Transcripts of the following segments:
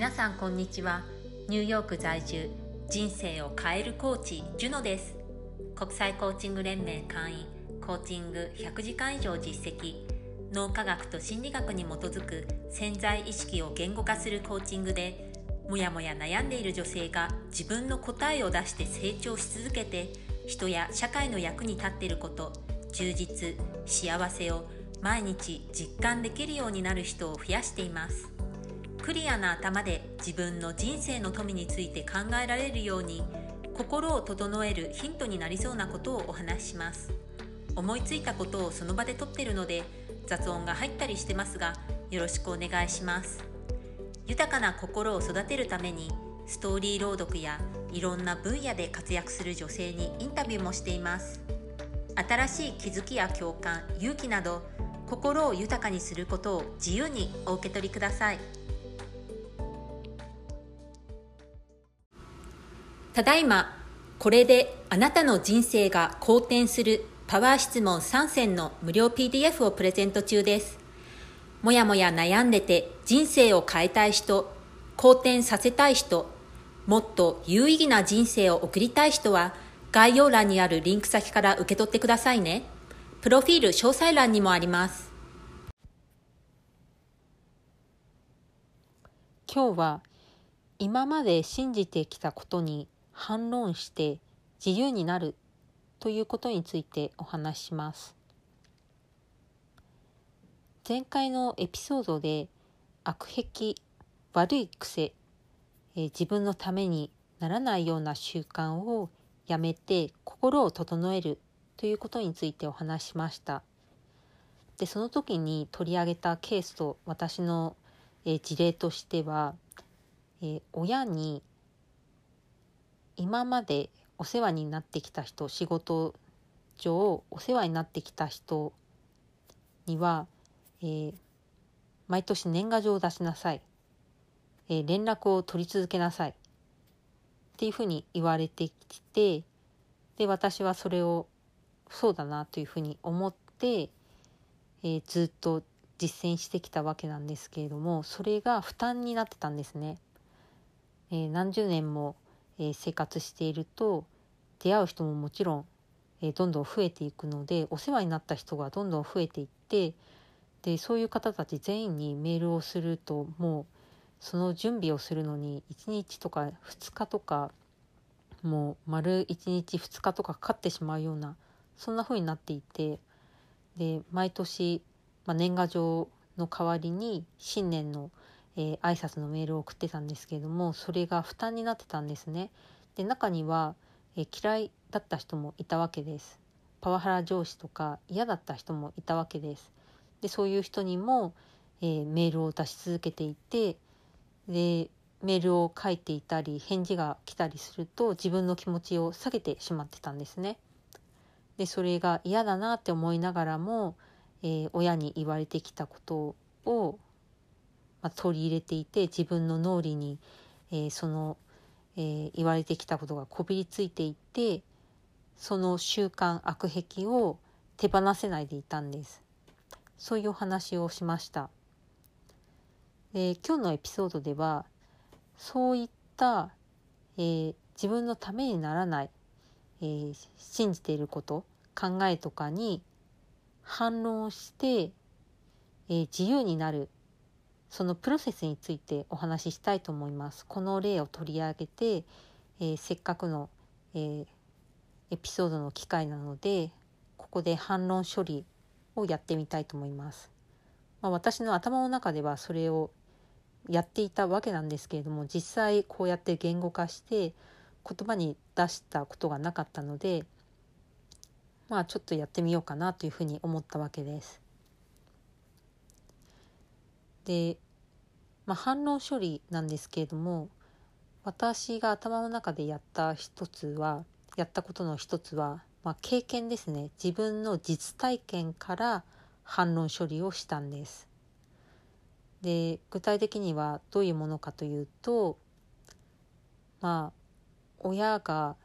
皆さんこんにちは。ニューヨーク在住人生を変えるコーチジュノです。国際コーチング連盟会員コーチング100時間以上実績脳科学と心理学に基づく潜在意識を言語化するコーチングでもやもや悩んでいる女性が自分の答えを出して成長し続けて人や社会の役に立っていること充実幸せを毎日実感できるようになる人を増やしています。クリアな頭で自分の人生の富について考えられるように心を整えるヒントになりそうなことをお話しします。思いついたことをその場で撮ってるので雑音が入ったりしてますがよろしくお願いします。豊かな心を育てるためにストーリー朗読やいろんな分野で活躍する女性にインタビューもしています。新しい気づきや共感勇気など心を豊かにすることを自由にお受け取りください。ただいまこれであなたの人生が好転するパワー質問3選の無料 PDF をプレゼント中ですもやもや悩んでて人生を変えたい人好転させたい人もっと有意義な人生を送りたい人は概要欄にあるリンク先から受け取ってくださいね。プロフィール詳細欄にもあります。今日は今まで信じてきたことに反論して自由になるということについてお話しします。前回のエピソードで悪癖悪い癖、え、自分のためにならないような習慣をやめて心を整えるということについてお話しました。でその時に取り上げたケースと私の、え事例としては、え親に今までお世話になってきた人仕事上お世話になってきた人には、えー、毎年年賀状を出しなさい、えー、連絡を取り続けなさいっていうふうに言われてきてで私はそれをそうだなというふうに思って、えー、ずっと実践してきたわけなんですけれどもそれが負担になってたんですね。えー、何十年も、え、生活していると出会う人ももちろん、えどんどん増えていくのでお世話になった人がどんどん増えていってでそういう方たち全員にメールをするともうその準備をするのに1日とか2日とかもう丸1日2日とかかかってしまうようなそんな風になっていてで毎年、まあ、年賀状の代わりに新年の、えー、挨拶のメールを送ってたんですけれどもそれが負担になってたんですね。で中には、えー、嫌いだった人もいたわけです。パワハラ上司とか嫌だった人もいたわけです。でそういう人にも、えー、メールを出し続けていてでメールを書いていたり返事が来たりすると自分の気持ちを下げてしまってたんですね。でそれが嫌だなって思いながらも、えー、親に言われてきたことを、まあ、取り入れていて自分の脳裏に、えー、その、えー、言われてきたことがこびりついていってその習慣悪癖を手放せないでいたんです。そういうお話をしました。で今日のエピソードではそういった、えー、自分のためにならない、え、信じていること考えとかに反論して、え、自由になるそのプロセスについてお話ししたいと思います。この例を取り上げて、えせっかくの、えエピソードの機会なのでここで反論処理をやってみたいと思います。まあ、私の頭の中ではそれをやっていたわけなんですけれども実際こうやって言語化して言葉に出したことがなかったのでまあちょっとやってみようかなというふうに思ったわけです。で、まあ、反論処理なんですけれども私が頭の中でやった一つはやったことの一つは、まあ、経験ですね自分の実体験から反論処理をしたんです。で具体的にはどういうものかというとまあ親が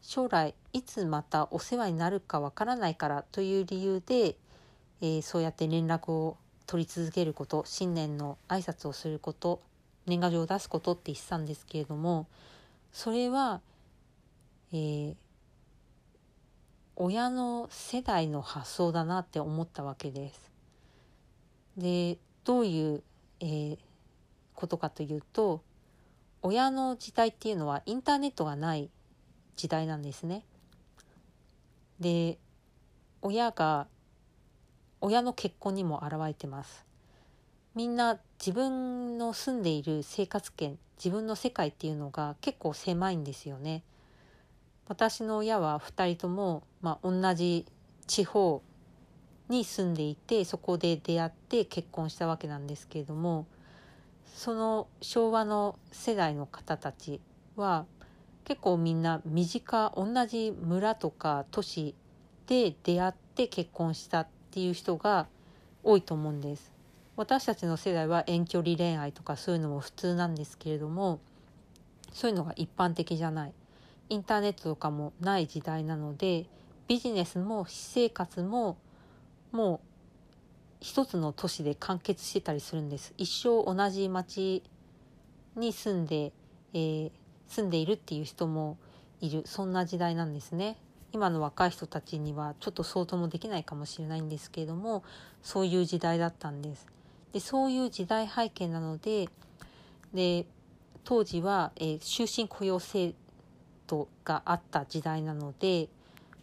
将来いつまたお世話になるかわからないからという理由で、えー、そうやって連絡を取り続けること新年の挨拶をすること年賀状を出すことって言ってたんですけれどもそれは、えー、親の世代の発想だなって思ったわけです。でどういう、えー、ことかというと親の時代っていうのはインターネットがない時代なんですね。で親が親の結婚にも表れてます。みんな自分の住んでいる生活圏自分の世界っていうのが結構狭いんですよね。私の親は2人とも、まあ、同じ地方に住んでいてそこで出会って結婚したわけなんですけれどもその昭和の世代の方たちは結構みんな身近同じ村とか都市で出会って結婚したっていう人が多いと思うんです。私たちの世代は遠距離恋愛とかそういうのも普通なんですけれどもそういうのが一般的じゃない。インターネットとかもない時代なのでビジネスも私生活ももう一つの都市で完結してたりするんです。一生同じ町に住んで、えー、住んでいるっていう人もいる。そんな時代なんですね。今の若い人たちにはちょっと相当もできないかもしれないんですけれどもそういう時代だったんですでそういう時代背景なのでで当時は、えー、終身雇用制度があった時代なので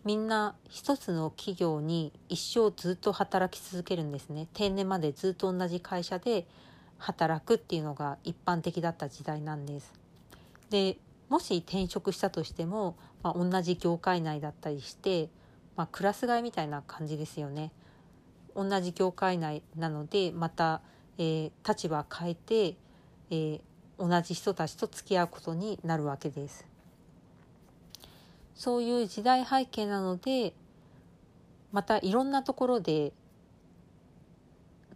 みんな一つの企業に一生ずっと働き続けるんですね定年までずっと同じ会社で働くっていうのが一般的だった時代なんです。でもし転職したとしても、まあ、同じ業界内だったりして、まあ、クラス替えみたいな感じですよね。同じ業界内なのでまた、えー、立場変えて、えー、同じ人たちと付き合うことになるわけです。そういう時代背景なのでまたいろんなところで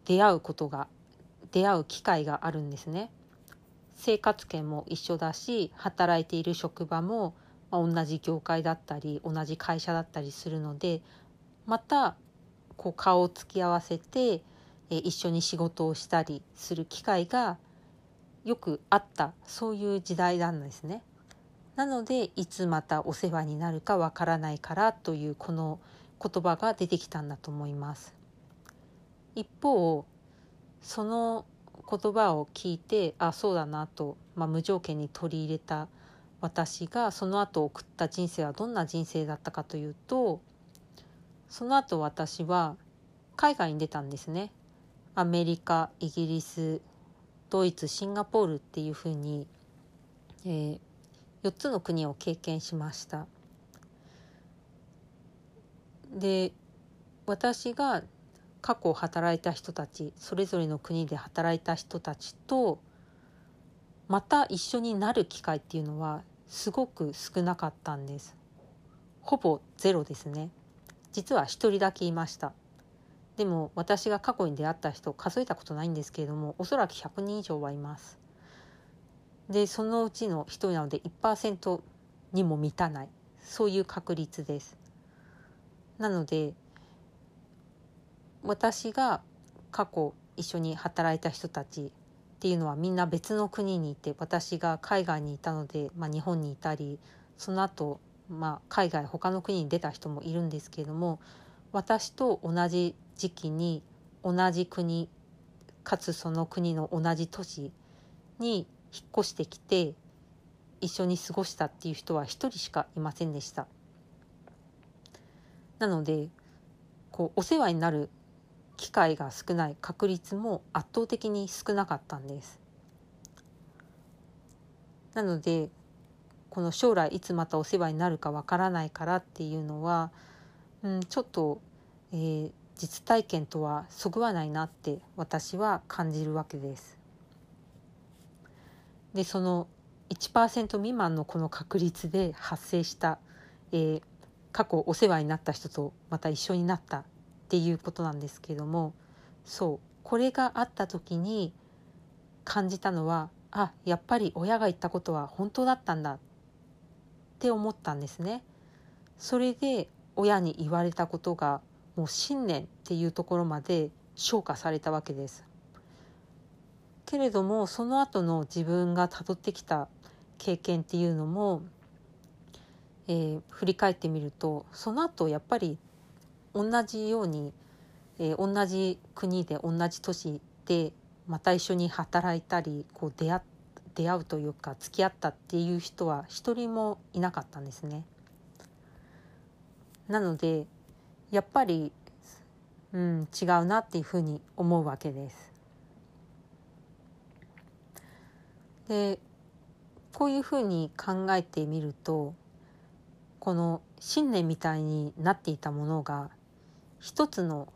出会うことが出会う機会があるんですね。生活圏も一緒だし働いている職場も、まあ、同じ業界だったり同じ会社だったりするのでまたこう顔を突き合わせて、え一緒に仕事をしたりする機会がよくあったそういう時代なんですね。なのでいつまたお世話になるかわからないからというこの言葉が出てきたんだと思います。一方その言葉を聞いてあそうだなと、まあ、無条件に取り入れた私がその後送った人生はどんな人生だったかというとその後私は海外に出たんですね。アメリカイギリスドイツシンガポールっていうふうに、えー、4つの国を経験しましたで私が過去働いた人たちそれぞれの国で働いた人たちとまた一緒になる機会っていうのはすごく少なかったんです。ほぼゼロですね。実は一人だけいました。でも私が過去に出会った人数えたことないんですけれどもおそらく100人以上はいます。でそのうちの1人なので1%にも満たない。そういう確率です。なので私が過去一緒に働いた人たちっていうのはみんな別の国にいて私が海外にいたので、まあ、日本にいたりその後、まあ海外他の国に出た人もいるんですけれども私と同じ時期に同じ国かつその国の同じ都市に引っ越してきて一緒に過ごしたっていう人は一人しかいませんでした。なのでこうお世話になる機会が少ない確率も圧倒的に少なかったんです。なのでこの将来いつまたお世話になるかわからないからっていうのは、うん、ちょっと、えー、実体験とはそぐわないなって私は感じるわけです。でその1%未満のこの確率で発生した、えー、過去お世話になった人とまた一緒になったっていうことなんですけどもそうこれがあった時に感じたのはあやっぱり親が言ったことは本当だったんだって思ったんですね。それで親に言われたことがもう信念っていうところまで昇華されたわけです。けれどもその後の自分がたどってきた経験っていうのも、えー、振り返ってみるとその後やっぱり同じように、えー、同じ国で同じ都市でまた一緒に働いたりこう出会出会うというか付き合ったっていう人は一人もいなかったんですね。なのでやっぱり、うん、違うなっていうふうに思うわけです。でこういうふうに考えてみるとこの信念みたいになっていたものが一つの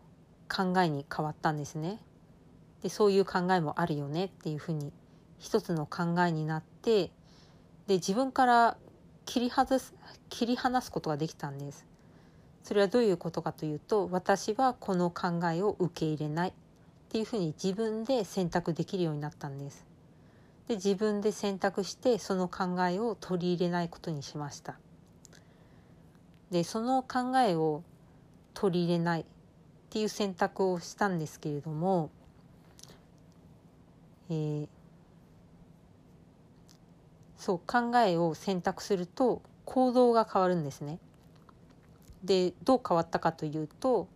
考えに変わったんですね。でそういう考えもあるよねっていうふうに一つの考えになってで自分から切り外す切り離すことができたんです。それはどういうことかというと私はこの考えを受け入れないっていうふうに自分で選択できるようになったんです。で自分で選択してその考えを取り入れないことにしました。でその考えを取り入れないっていう選択をしたんですけれども、えー、そう考えを選択すると行動が変わるんですね。でどう変わったかというと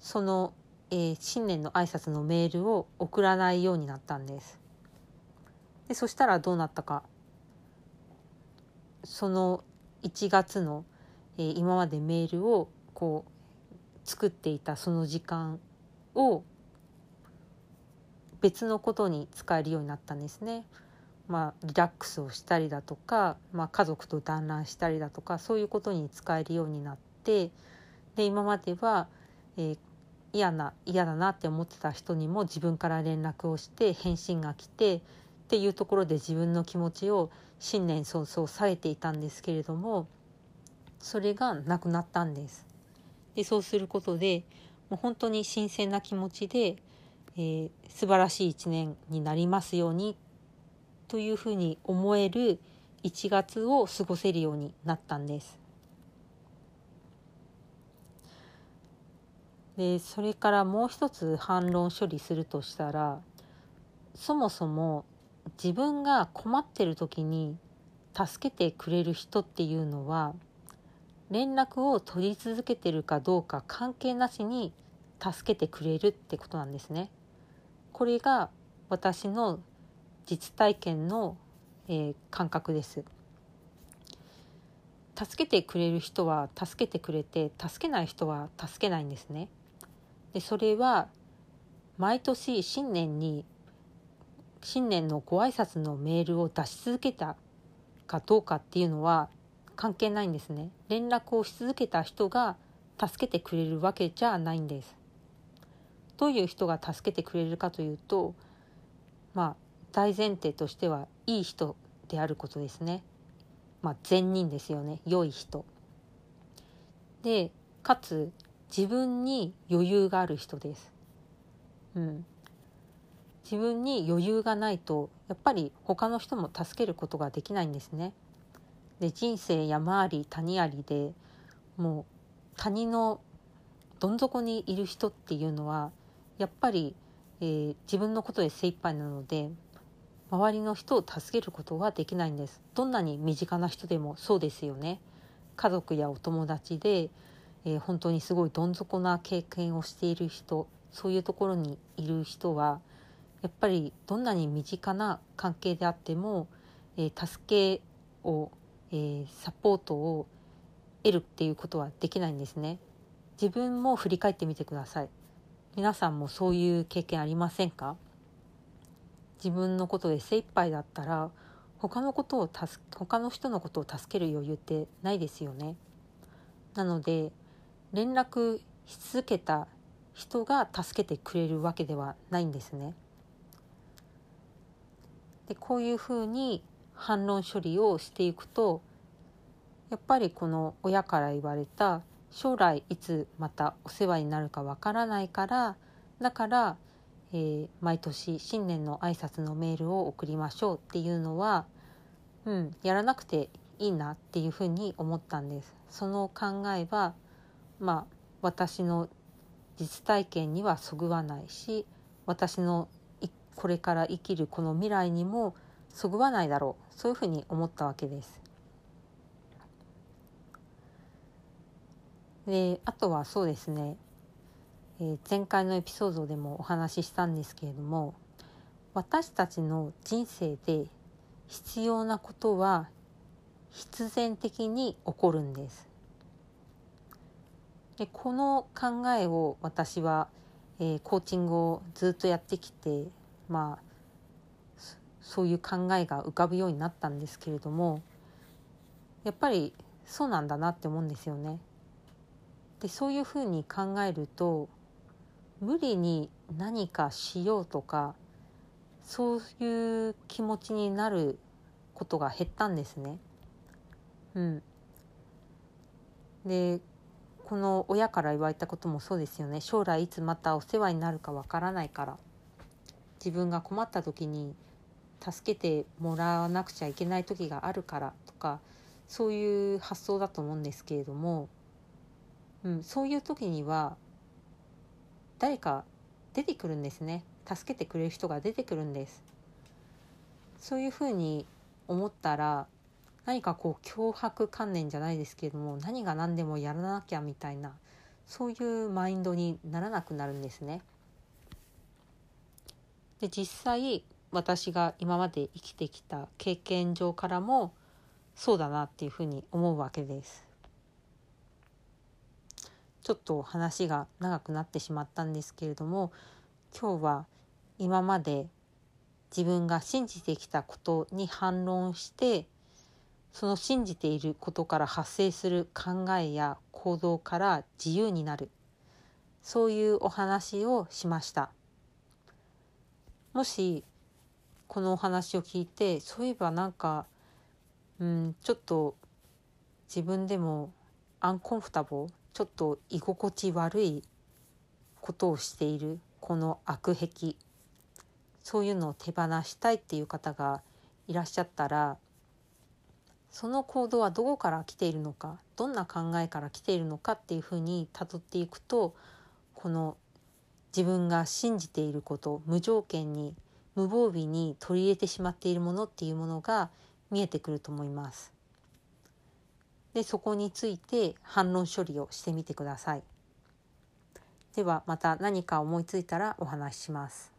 その、えー、新年の挨拶のメールを送らないようになったんです。でそしたらどうなったかその1月の、えー、今までメールをこう作っていたその時間を別のことに使えるようになったんですね。まあ、リラックスをしたりだとか、まあ、家族と団らんしたりだとかそういうことに使えるようになってで今までは、えー、嫌な嫌だなって思ってた人にも自分から連絡をして返信が来てっていうところで自分の気持ちを新年早々下げていたんですけれどもそれがなくなったんです。でそうすることでもう本当に新鮮な気持ちで、えー、素晴らしい一年になりますようにというふうに思える1月を過ごせるようになったんです。でそれからもう一つ反論処理するとしたらそもそも自分が困ってる時に助けてくれる人っていうのは連絡を取り続けてるかどうか関係なしに助けてくれるってことなんですね。これが私の実体験の、えー、感覚です。助けてくれる人は助けてくれて助けない人は助けないんですね。でそれは毎年新年に新年のご挨拶のメールを出し続けたかどうかっていうのは関係ないんですね。連絡をし続けた人が助けてくれるわけじゃないんです。どういう人が助けてくれるかというとまあ大前提としてはいい人であることですね。まあ善人ですよね。良い人。でかつ自分に余裕がある人です。うん。自分に余裕がないとやっぱり他の人も助けることができないんですね。で人生山あり谷ありでもう谷のどん底にいる人っていうのはやっぱり、えー、自分のことで精一杯なので周りの人を助けることはできないんです。どんなに身近な人でもそうですよね。家族やお友達で、えー、本当にすごいどん底な経験をしている人そういうところにいる人はやっぱりどんなに身近な関係であっても、えー、助けを、えー、サポートを得るっていうことはできないんですね。自分も振り返ってみてください。皆さんもそういう経験ありませんか？自分のことで精一杯だったら他のことを助他の人のことを助ける余裕ってないですよね。なので連絡し続けた人が助けてくれるわけではないんですね。でこういうふうに反論処理をしていくとやっぱりこの親から言われた将来いつまたお世話になるかわからないからだから、えー、毎年新年の挨拶のメールを送りましょうっていうのは、うん、やらなくていいなっていうふうに思ったんです。その考えはまあ私の実体験にはそぐわないし私のこれから生きるこの未来にもそぐわないだろうそういうふうに思ったわけです。であとはそうですね、えー、前回のエピソードでもお話ししたんですけれども私たちの人生で必要なことは必然的に起こるんです。でこの考えを私は、えー、コーチングをずっとやってきてまあそういう考えが浮かぶようになったんですけれどもやっぱりそうなんだなって思うんですよね。でそういうふうに考えると無理に何かしようとかそういう気持ちになることが減ったんですね。うん、でこの親から言われたこともそうですよね将来いつまたお世話になるかわからないから自分が困った時に助けてもらわなくちゃいけない時があるからとかそういう発想だと思うんですけれども、うん、そういう時には誰か出てくるんですね助けてくれる人が出てくるんですそういうふうに思ったら何かこう脅迫観念じゃないですけれども何が何でもやらなきゃみたいなそういうマインドにならなくなるんですね。で実際私が今まで生きてきた経験上からもそうだなっていうふうに思うわけです。ちょっと話が長くなってしまったんですけれども今日は今まで自分が信じてきたことに反論してその信じていることから発生する考えや行動から自由になるそういうお話をしましたもしこのお話を聞いてそういえばなんかうんちょっと自分でもアンコンフタボーちょっと居心地悪いことをしているこの悪癖。そういうのを手放したいっていう方がいらっしゃったらその行動はどこから来ているのかどんな考えから来ているのかっていうふうにたどっていくとこの自分が信じていること無条件に無防備に取り入れてしまっているものっていうものが見えてくると思います。でそこについて反論処理をしてみてください。ではまた何か思いついたらお話しします。